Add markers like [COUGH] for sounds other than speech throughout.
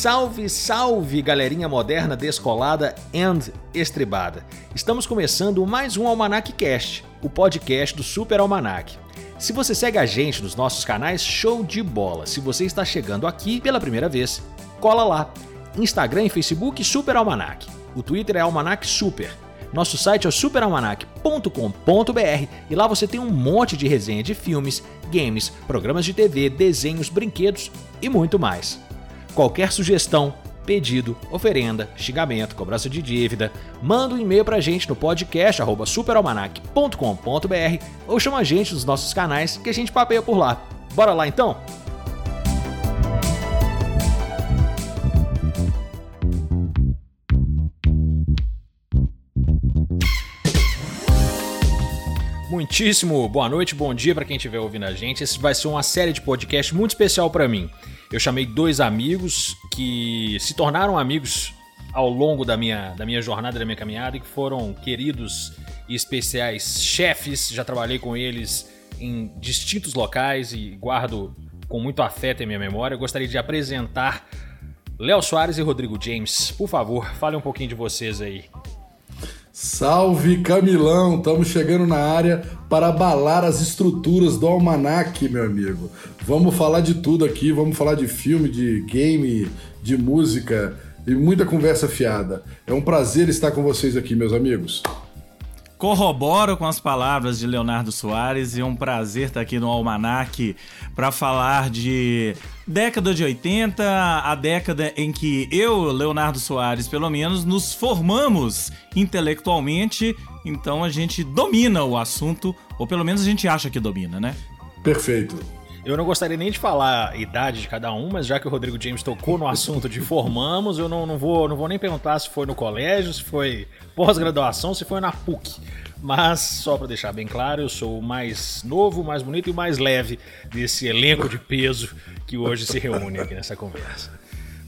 Salve, salve, galerinha moderna, descolada and estribada. Estamos começando mais um Almanac Cast, o podcast do Super Almanac. Se você segue a gente nos nossos canais, show de bola. Se você está chegando aqui pela primeira vez, cola lá. Instagram e Facebook Super Almanac. O Twitter é Almanac Super. Nosso site é o superalmanac.com.br e lá você tem um monte de resenha de filmes, games, programas de TV, desenhos, brinquedos e muito mais. Qualquer sugestão, pedido, oferenda, xingamento, cobrança de dívida, manda um e-mail pra gente no podcast superalmanac.com.br ou chama a gente nos nossos canais que a gente papeia por lá. Bora lá então? Muitíssimo boa noite, bom dia para quem estiver ouvindo a gente. Esse vai ser uma série de podcast muito especial para mim. Eu chamei dois amigos que se tornaram amigos ao longo da minha, da minha jornada, da minha caminhada e que foram queridos e especiais chefes. Já trabalhei com eles em distintos locais e guardo com muito afeto em minha memória. Eu gostaria de apresentar Léo Soares e Rodrigo James. Por favor, fale um pouquinho de vocês aí. Salve Camilão, estamos chegando na área para abalar as estruturas do almanac, meu amigo. Vamos falar de tudo aqui, vamos falar de filme, de game, de música e muita conversa fiada. É um prazer estar com vocês aqui, meus amigos. Corroboro com as palavras de Leonardo Soares e é um prazer estar aqui no Almanac para falar de década de 80, a década em que eu, Leonardo Soares, pelo menos, nos formamos intelectualmente, então a gente domina o assunto, ou pelo menos a gente acha que domina, né? Perfeito. Eu não gostaria nem de falar a idade de cada um, mas já que o Rodrigo James tocou no assunto de formamos, eu não, não, vou, não vou nem perguntar se foi no colégio, se foi pós-graduação, se foi na PUC. Mas, só para deixar bem claro, eu sou o mais novo, mais bonito e mais leve desse elenco de peso que hoje se reúne aqui nessa conversa.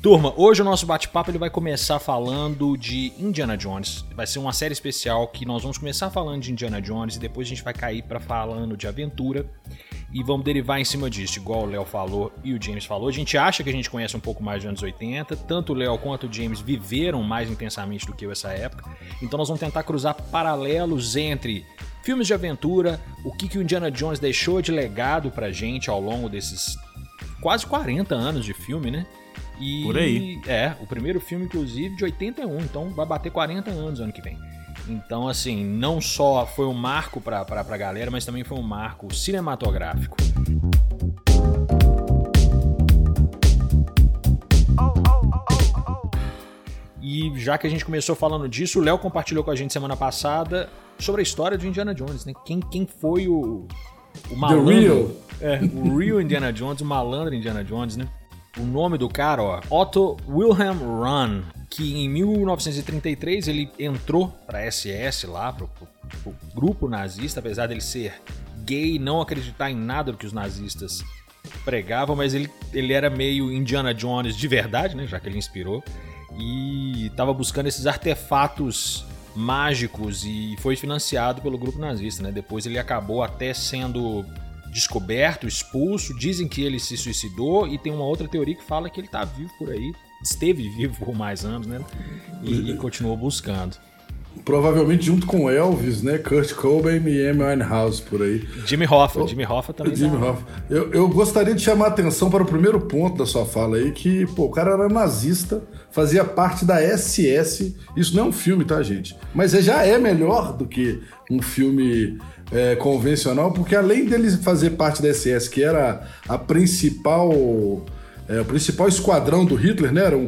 Turma, hoje o nosso bate-papo ele vai começar falando de Indiana Jones. Vai ser uma série especial que nós vamos começar falando de Indiana Jones e depois a gente vai cair para falando de aventura e vamos derivar em cima disso, igual o Léo falou e o James falou. A gente acha que a gente conhece um pouco mais dos anos 80, tanto o Léo quanto o James viveram mais intensamente do que eu essa época. Então nós vamos tentar cruzar paralelos entre filmes de aventura, o que, que o Indiana Jones deixou de legado pra gente ao longo desses quase 40 anos de filme, né? E, Por aí. É, o primeiro filme, inclusive, de 81, então vai bater 40 anos ano que vem. Então, assim, não só foi um marco pra, pra, pra galera, mas também foi um marco cinematográfico. E já que a gente começou falando disso, o Léo compartilhou com a gente semana passada sobre a história de Indiana Jones, né? Quem, quem foi o, o malandro? The real. É, o real Indiana Jones, o malandro Indiana Jones, né? O nome do cara, ó, Otto Wilhelm Run, que em 1933 ele entrou para SS lá, pro, pro grupo nazista, apesar dele ser gay, não acreditar em nada do que os nazistas pregavam, mas ele, ele era meio Indiana Jones de verdade, né, já que ele inspirou, e estava buscando esses artefatos mágicos e foi financiado pelo grupo nazista, né? Depois ele acabou até sendo descoberto, expulso. Dizem que ele se suicidou e tem uma outra teoria que fala que ele está vivo por aí, esteve vivo por mais anos, né? E, e continuou buscando. Provavelmente junto com Elvis, né? Kurt Cobain e Amy Winehouse por aí. Jimmy Hoffa, oh, Jimmy Hoffa também. Jimmy tá Hoffa. Eu, eu gostaria de chamar a atenção para o primeiro ponto da sua fala aí, que pô, o cara era nazista, fazia parte da SS. Isso não é um filme, tá, gente? Mas já é melhor do que um filme é, convencional, porque além dele fazer parte da SS, que era a principal. É, o principal esquadrão do Hitler, né? Era um,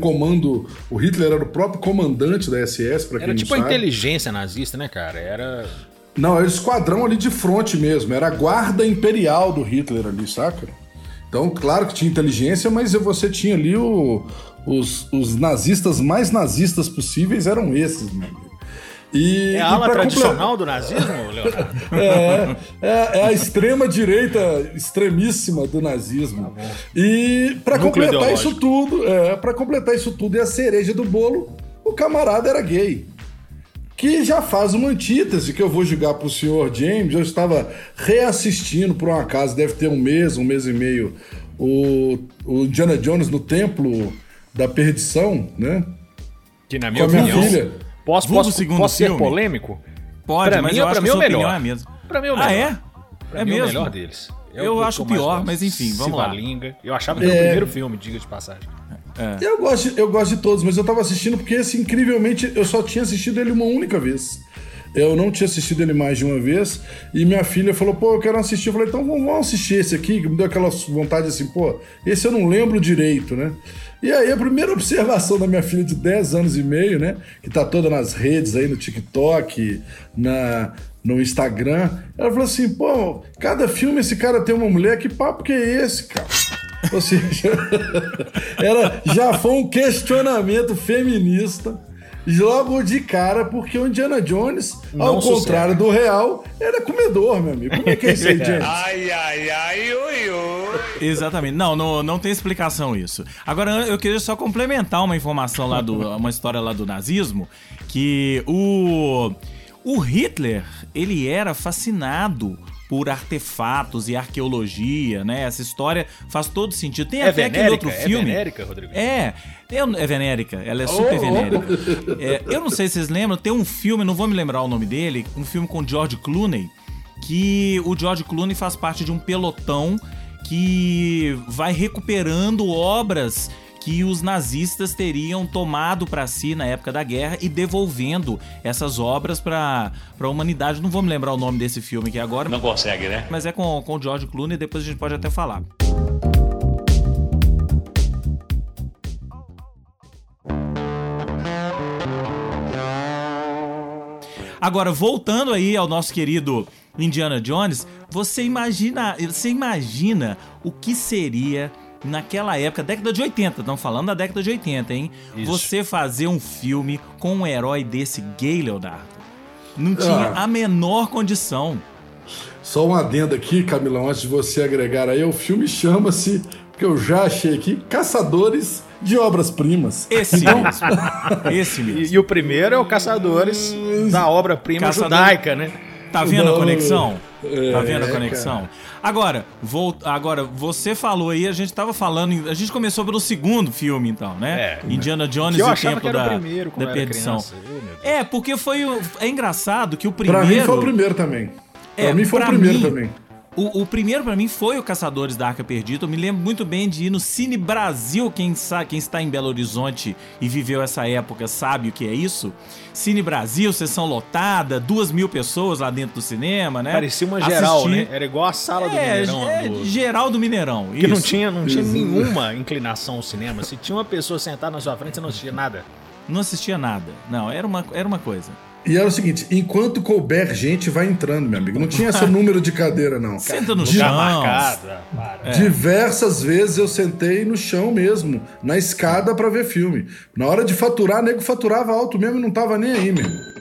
comando. O Hitler era o próprio comandante da SS, para quem Era tipo a inteligência nazista, né, cara? Era. Não, era esquadrão ali de frente mesmo. Era a guarda imperial do Hitler ali, saca? Então, claro que tinha inteligência, mas você tinha ali o, os, os nazistas mais nazistas possíveis eram esses, mano. E, é a ala tradicional do nazismo, [LAUGHS] Leonardo? é, é, é, a extrema direita extremíssima do nazismo. Tá e para completar isso tudo, é, para completar isso tudo e a cereja do bolo, o camarada era gay. Que já faz uma antítese que eu vou julgar pro senhor James. Eu estava reassistindo por um acaso, deve ter um mês, um mês e meio, o, o Indiana Jones no templo da Perdição, né? Que na minha Com a minha opinião. filha. Posso, Vulgo posso, segundo posso ser filme? polêmico? Pode, Pra mas mim- eu pra acho mim que é a o sua opinião melhor. é a mesma. Pra mim é o Ah, melhor. é? Pra É mim é o mesmo? melhor deles. Eu o que acho pior, mas enfim, vamos lá. Civalinga. Eu achava que era o É. primeiro filme, diga de passagem. Eu gosto, de- eu gosto de todos, mas eu tava assistindo porque, assim, incrivelmente, eu só tinha assistido ele uma única vez. Eu não tinha assistido ele mais de uma vez. E minha filha falou, pô, eu quero assistir. Eu falei, então vamos vamos assistir esse aqui, que me deu aquela vontade assim, pô, esse eu não lembro direito, né? E aí a primeira observação da minha filha de 10 anos e meio, né? Que tá toda nas redes aí, no TikTok, na, no Instagram. Ela falou assim, pô, cada filme esse cara tem uma mulher, que papo que é esse, cara? Ou seja, [LAUGHS] era, já foi um questionamento feminista logo de cara, porque o Indiana Jones, Não ao sossega. contrário do real, era comedor, meu amigo. Como é que é isso aí, [LAUGHS] James? Ai, ai, ai. Exatamente. Não, não, não tem explicação isso. Agora, eu queria só complementar uma informação lá do. uma história lá do nazismo. Que o. O Hitler, ele era fascinado por artefatos e arqueologia, né? Essa história faz todo sentido. Tem É até aquele venérica? outro É filme. venérica, Rodrigo? É, é venérica, ela é super Oh, oh. venérica. É, eu não sei se vocês lembram, tem um filme, não vou me lembrar o nome dele, um filme com George Clooney, que o George Clooney faz parte de um pelotão que vai recuperando obras que os nazistas teriam tomado pra si na época da guerra e devolvendo essas obras para a humanidade. Não vou me lembrar o nome desse filme aqui agora, Não consegue, né? mas é com, com o George Clooney, depois a gente pode até falar. Agora, voltando aí ao nosso querido Indiana Jones, você imagina, você imagina o que seria naquela época, década de 80, estamos falando da década de 80, hein? Isso. Você fazer um filme com um herói desse gay, Leonardo. Não tinha Ah. a menor condição. Só um adendo aqui, Camilão, antes de você agregar aí, o filme chama-se, porque eu já achei aqui, Caçadores de Obras-Primas. Esse Então, mesmo. [LAUGHS] Esse E, mesmo. e o primeiro é o Caçadores da obra-prima Caçador- judaica, né? Tá vendo a Não, conexão? É, Tá vendo a conexão? Agora, vou, agora, você falou aí, a gente tava falando. A gente começou pelo segundo filme, então, né? É. Indiana Jones e o achava Tempo que era da, o primeiro, da Perdição. É, porque foi. o- É engraçado que o pra primeiro. mim foi o primeiro também. É, pra mim foi pra o primeiro mim- também. O, o primeiro pra mim foi o Caçadores da Arca Perdida. Eu me lembro muito bem de ir no Cine Brasil. Quem, sa- quem está em Belo Horizonte e viveu essa época sabe o que é isso. Cine Brasil, sessão lotada, duas mil pessoas lá dentro do cinema, né? Parecia uma geral, Assisti- né? Era igual a sala do É, Mineirão. é, do- geral do Mineirão. Que não tinha, não tinha nenhuma inclinação ao cinema. Se tinha uma pessoa sentada na sua frente, você não assistia nada. Não assistia nada. Não, era uma, era uma coisa. E era o seguinte, enquanto couber gente, vai entrando, meu amigo. Não tinha esse número de cadeira, não. Senta no chão. marcado. ah, para. Diversas vezes eu sentei no chão mesmo, na escada pra ver filme. Na hora de faturar, nego faturava alto mesmo e não tava nem aí, meu.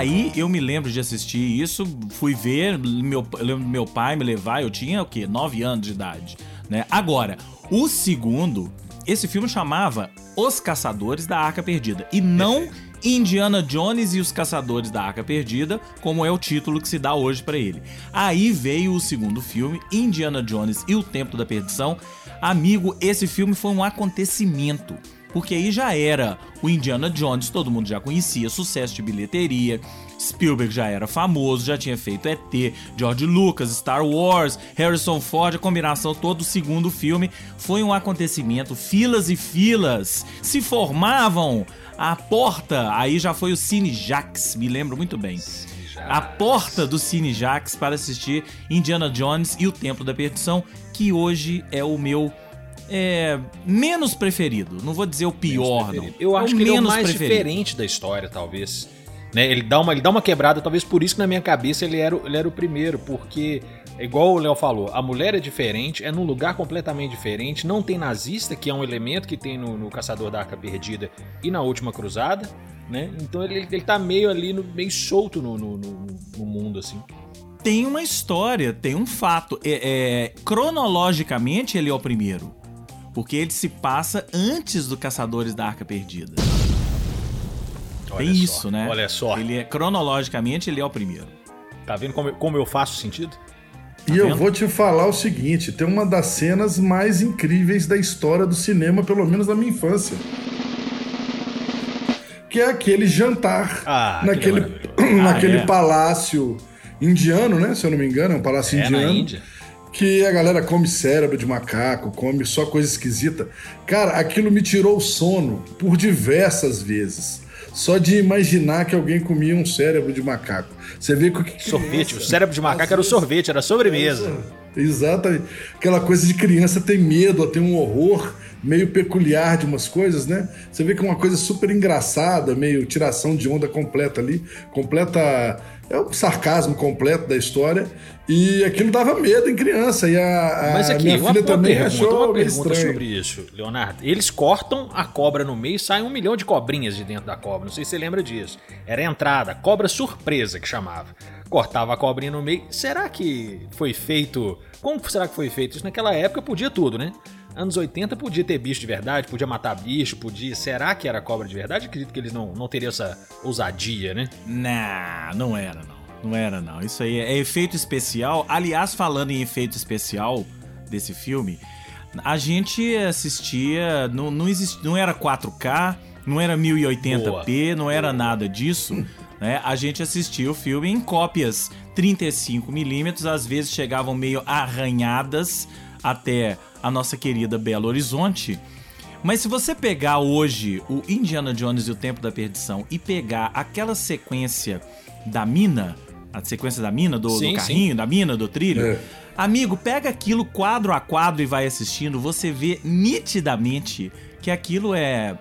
Aí eu me lembro de assistir isso, fui ver, meu, eu lembro do meu pai me levar, eu tinha o quê? 9 anos de idade, né? Agora, o segundo, esse filme chamava Os Caçadores da Arca Perdida e não Indiana Jones e os Caçadores da Arca Perdida, como é o título que se dá hoje pra ele. Aí veio o segundo filme, Indiana Jones e o Templo da Perdição. Amigo, esse filme foi um acontecimento. Porque aí já era o Indiana Jones, todo mundo já conhecia, sucesso de bilheteria. Spielberg já era famoso, já tinha feito ET, George Lucas, Star Wars, Harrison Ford, a combinação todo o segundo filme foi um acontecimento, filas e filas se formavam à porta, aí já foi o Cine Jax, me lembro muito bem. A porta do Cine Jax para assistir Indiana Jones e o Templo da Perdição, que hoje é o meu é, menos preferido. Não vou dizer o pior, não. Eu É acho o que ele é o mais preferido. diferente da história, talvez. Né? Ele, dá uma, ele dá uma quebrada, talvez por isso que na minha cabeça ele era, o- ele era o primeiro, porque, igual o Léo falou, a mulher é diferente, é num lugar completamente diferente, não tem nazista, que é um elemento que tem no, no Caçador da Arca Perdida e na Última Cruzada, né? Então ele, ele tá meio ali, no, meio solto no, no, no- no mundo, assim. Tem uma história, tem um fato. É, é, cronologicamente, ele é o primeiro. Porque ele se passa antes do Caçadores da Arca Perdida. Olha Tem só, isso, né? Olha só. Ele é, cronologicamente, ele é o primeiro. Tá vendo como, eu- como eu faço sentido? E eu vendo? vou te falar o seguinte: tem uma das cenas mais incríveis da história do cinema, pelo menos na minha infância. Que é aquele jantar Ah, naquele, aquele [CLEARS THROAT] naquele Ah, é. palácio indiano, né? Se eu não me engano, é um palácio É, na indiano. Índia. Que a galera come cérebro de macaco, come só coisa esquisita. Cara, aquilo me tirou o sono por diversas vezes. Só de imaginar que alguém comia um cérebro de macaco. Você vê que. que Sorvete. criança- O cérebro de macaco era o sorvete, era a sobremesa. Exatamente. Aquela coisa de criança ter medo, ter um horror meio peculiar de umas coisas, né? Você vê que é uma coisa super engraçada, meio tiração de onda completa ali, completa. É um sarcasmo completo da história. E aquilo dava medo em criança. E a, a Mas aqui, minha uma, filha uma também pergunta, achou uma pergunta estranho. sobre isso, Leonardo. Eles cortam a cobra no meio e sai um milhão de cobrinhas de dentro da cobra. Não sei se você lembra disso. Era a entrada, cobra surpresa que chamava. Cortava a cobrinha no meio. Será que foi feito. Como será que foi feito isso? Naquela época podia tudo, né? Anos 80 podia ter bicho de verdade, podia matar bicho, podia. Será que era cobra de verdade? Acredito que eles não, não teriam essa ousadia, né? Não, não era não. Não era não. Isso aí é efeito especial. Aliás, falando em efeito especial desse filme, a gente assistia, não, não, exist, não era 4K, não era 1080p, não era nada disso. Né? A gente assistia o filme em cópias 35mm, às vezes chegavam meio arranhadas até a nossa querida Belo Horizonte. Mas se você pegar hoje o Indiana Jones e o Tempo da Perdição e pegar aquela sequência da mina, a sequência da mina, do, do Sim, carrinho, da mina, do trilho, É. amigo, pega aquilo quadro a quadro e vai assistindo, você vê nitidamente que aquilo é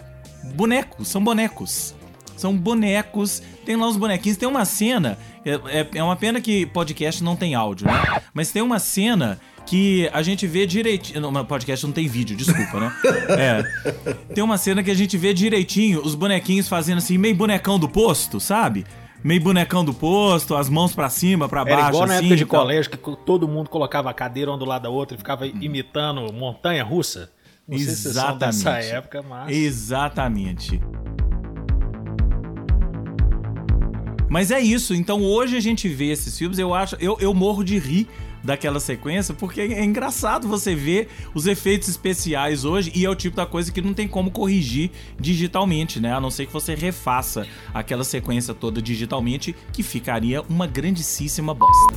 bonecos, são bonecos. São bonecos, tem lá os bonequinhos. Tem uma cena, é, é- é uma pena que podcast não tem áudio, né? Mas tem uma cena que a gente vê direitinho. Não, podcast não tem vídeo, desculpa, né? [LAUGHS] É. Tem uma cena que a gente vê direitinho os bonequinhos fazendo assim, meio bonecão do posto, sabe? Meio bonecão do posto, as mãos pra cima, pra baixo. Era igual na assim, época de e tal. colégio, que todo mundo colocava a cadeira um do lado da outra e ficava imitando montanha russa. Não se Exatamente. dessa época, mas... Exatamente. Mas é isso. Então hoje a gente vê esses filmes, eu acho, eu, eu morro de rir daquela sequência, porque é engraçado você ver os efeitos especiais hoje e é o tipo da coisa que não tem como corrigir digitalmente, né? A não ser que você refaça aquela sequência toda digitalmente, que ficaria uma grandíssima bosta.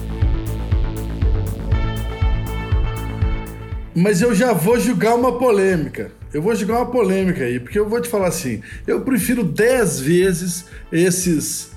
Mas eu já vou julgar uma polêmica. Eu vou julgar uma polêmica aí, porque eu vou te falar assim: eu prefiro 10 vezes esses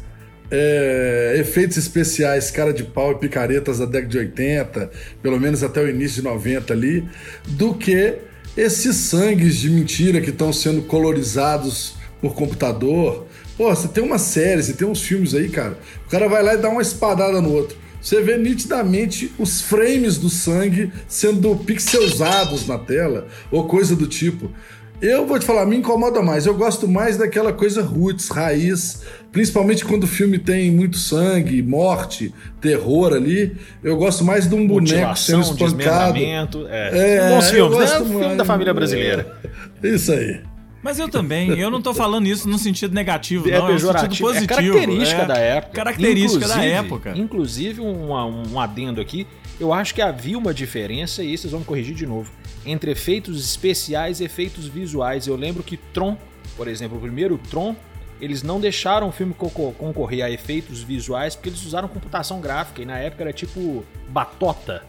é, efeitos especiais, cara de pau e picaretas da década de 80, pelo menos até o início de 90 ali, do que esses sangues de mentira que estão sendo colorizados por computador. Pô, você tem uma série, você tem uns filmes aí, cara. O cara vai lá e dá uma espadada no outro. Você vê nitidamente os frames do sangue sendo pixelados na tela, ou coisa do tipo. Eu vou te falar, me incomoda mais. Eu gosto mais daquela coisa roots, raiz, principalmente quando o filme tem muito sangue, morte, terror ali. Eu gosto mais de um boneco sendo espancado. É, É, bons filmes, né? Filme mais. da família brasileira. Isso aí. Mas eu também, eu não tô falando isso no sentido negativo, É não, é no sentido pejorativo. positivo. É característica é da época. Característica da Inclusive- época. Inclusive, um, um adendo aqui. Eu acho que havia uma diferença, e vocês vão me corrigir de novo, entre efeitos especiais e efeitos visuais. Eu lembro que Tron, por exemplo, o primeiro Tron, eles não deixaram o filme co- concorrer a efeitos visuais porque eles usaram computação gráfica e na época era tipo batota,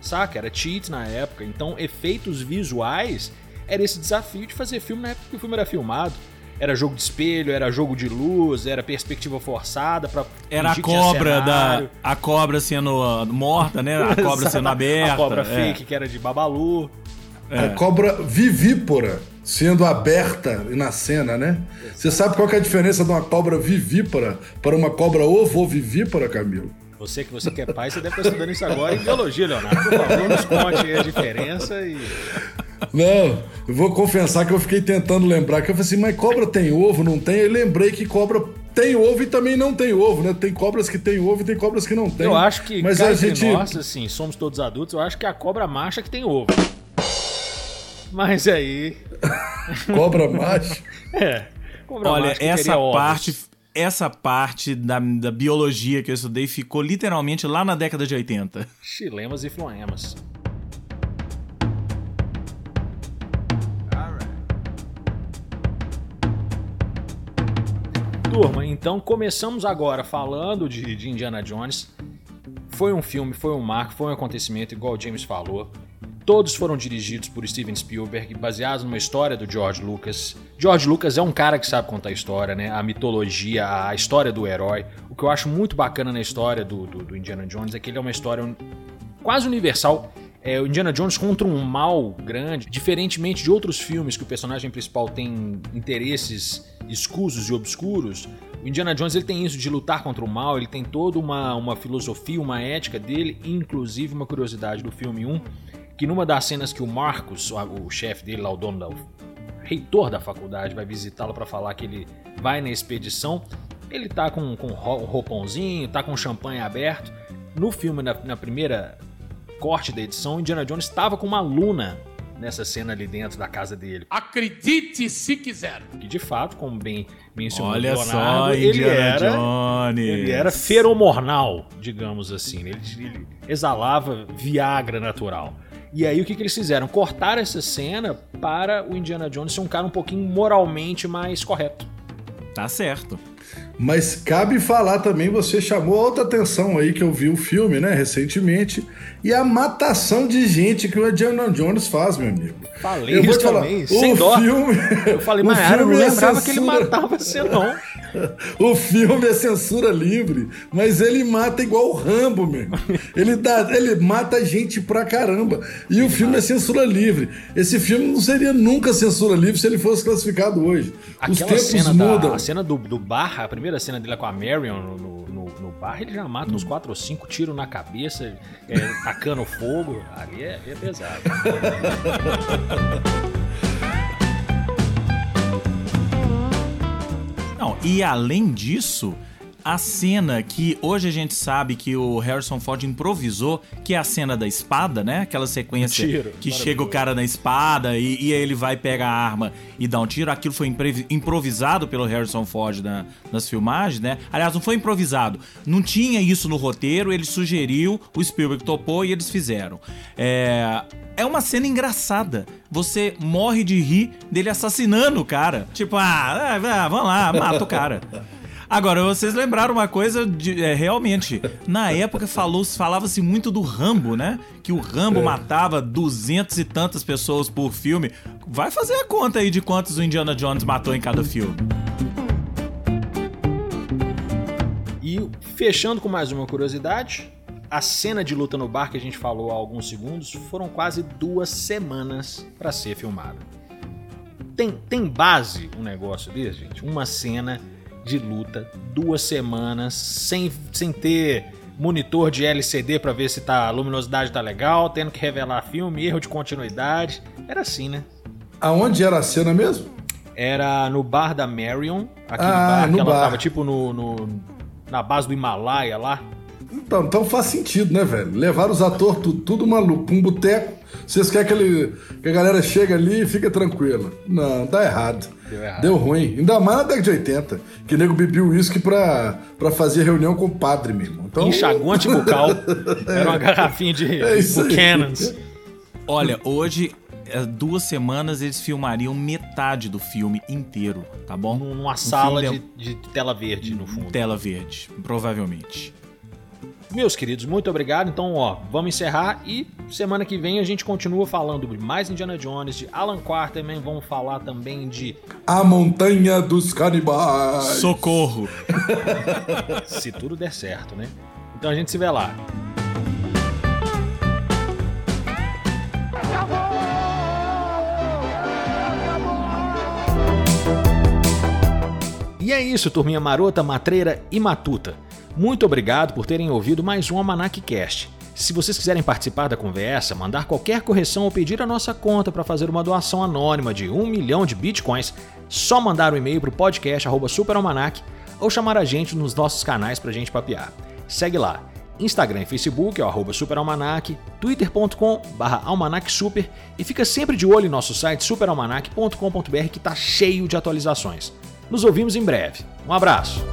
saca? Era cheat na época. Então, efeitos visuais era esse desafio de fazer filme na época que o filme era filmado. Era jogo de espelho, era jogo de luz, era perspectiva forçada para Era a cobra da. A cobra sendo ah, morta, né? A [LAUGHS] cobra sendo aberta. A cobra é. fake que era de Babalu. A cobra vivípora sendo aberta na cena, né? Você sabe qual que é a diferença de uma cobra vivípara para uma cobra ovovivípara, Camilo? Você que você que é pai, você deve estar estudando isso agora em biologia, Leonardo. Por favor, nos conte aí a diferença e. Não, eu vou confessar que eu fiquei tentando lembrar que eu falei assim, mas cobra tem ovo, não tem? Eu lembrei que cobra tem ovo e também não tem ovo, né? Tem cobras que tem ovo e tem cobras que não tem. Eu acho que, mas a gente nós, assim, somos todos adultos, eu acho que é a cobra macha que tem ovo. Mas aí. [LAUGHS] cobra macho. [LAUGHS] É. Cobra Olha, macho que essa teria ovos. parte. essa parte da, da biologia que eu estudei ficou literalmente lá na década de 80. Chilemas e floemas. Turma, então começamos agora falando de, de Indiana Jones. Foi um filme, foi um marco, foi um acontecimento, igual o James falou. Todos foram dirigidos por Steven Spielberg, baseados numa história do George Lucas. George Lucas é um cara que sabe contar história, né? A mitologia, a história do herói. O que eu acho muito bacana na história do, do, do Indiana Jones é que ele é uma história quase universal. É o Indiana Jones contra um mal grande, diferentemente de outros filmes que o personagem principal tem interesses escusos e obscuros. O Indiana Jones ele tem isso de lutar contra o mal, ele tem toda uma, uma filosofia, uma ética dele, inclusive uma curiosidade do filme 1, que numa das cenas que o Marcos, o, chefe dele lá, o dono da, reitor da faculdade, vai visitá-lo para falar que ele vai na expedição, ele tá com, com roupãozinho, tá com champanhe aberto. No filme, na, na primeira corte da edição, Indiana Jones estava com uma luna nessa cena ali dentro da casa dele. Acredite se quiser. Que de fato, como bem mencionou Olha Leonardo, só, ele era, Jones. ele era feromornal, digamos assim. Ele, ele exalava Viagra natural. E aí o que, que eles fizeram? Cortaram essa cena para o Indiana Jones ser um cara um pouquinho moralmente mais correto. Tá certo. Mas cabe falar também, você chamou outra atenção aí que eu vi o filme, né, recentemente, e a matação de gente que o Indiana Jones faz, meu amigo. Falei Eu vou te falar, também, o sem dó. filme- Eu falei, mas eu não é lembrava que ele censura- matava você não. [LAUGHS] O filme é censura livre, mas ele mata igual o Rambo, meu. Ele, dá, ele mata gente pra caramba. E o filme é censura livre. Esse filme não seria nunca censura livre se ele fosse classificado hoje. Os Aquela tempos cena, mudam. da, a cena do, do bar, a primeira cena dele com a Marion no, no, no- no bar, ele já mata uns 4 ou 5 tiros na cabeça, é, tacando fogo. Ali é, é pesado. [LAUGHS] Não, e além disso, a cena que hoje a gente sabe que o Harrison Ford improvisou, que é a cena da espada, né? Aquela sequência Tiro, que chega o cara na espada e, e aí ele vai pegar a arma e dá um tiro. Aquilo foi improvisado pelo Harrison Ford na- nas filmagens, né? Aliás, não foi improvisado. Não tinha isso no roteiro, ele sugeriu, o Spielberg topou e eles fizeram. É, é uma cena engraçada. Você morre de rir dele assassinando o cara. Tipo, ah, ah, vamos lá, mata o cara. [LAUGHS] Agora, vocês lembraram uma coisa de, é, realmente. Na época falou, falava-se muito do Rambo, né? Que o Rambo matava duzentas e tantas pessoas por filme. Vai fazer a conta aí de quantos o Indiana Jones matou em cada filme. E fechando com mais uma curiosidade, a cena de luta no bar que a gente falou há alguns segundos foram quase duas semanas para ser filmada. Tem, tem base um negócio desse, gente? Uma cena de luta, duas semanas, sem, sem ter monitor de LCD para ver se tá, a luminosidade tá legal, tendo que revelar filme, erro de continuidade. Era assim, né? Aonde era a cena mesmo? Era no bar da Marion, aquele Ah, bar que no ela bar. tava tipo no, no- na base do Himalaia lá. Então, então faz sentido, né, velho? Levar os atores tudo, tudo maluco pra um boteco. Vocês querem que, ele, que a galera chegue ali e fica tranquila. Não, dá errado. Deu errado. Deu ruim. Ainda mais na década de 80. Que nego bebeu uísque pra, pra fazer reunião com o padre mesmo. Então, enxaguante [LAUGHS] bucal. Era uma garrafinha de É. Buchanan's. Olha, hoje, é, duas semanas, eles filmariam metade do filme inteiro, tá bom? Numa sala filme de, de tela verde no fundo. Tela verde, provavelmente. Meus queridos, muito obrigado. Então, ó, vamos encerrar e semana que vem a gente continua falando de mais Indiana Jones, de Alan Quarterman, vamos falar também de A Montanha dos Canibais. Socorro! [LAUGHS] se tudo der certo, né? Então a gente se vê lá. E é isso, turminha marota, matreira e matuta. Muito obrigado por terem ouvido mais um Almanac Cast. Se vocês quiserem participar da conversa, mandar qualquer correção ou pedir a nossa conta para fazer uma doação anônima de um milhão de bitcoins, só mandar um e-mail para o podcast superalmanac ou chamar a gente nos nossos canais para gente papear. Segue lá, Instagram e Facebook é o arroba superalmanac, twitter.com almanacsuper e fica sempre de olho em nosso site superalmanac.com.br que está cheio de atualizações. Nos ouvimos em breve. Um abraço!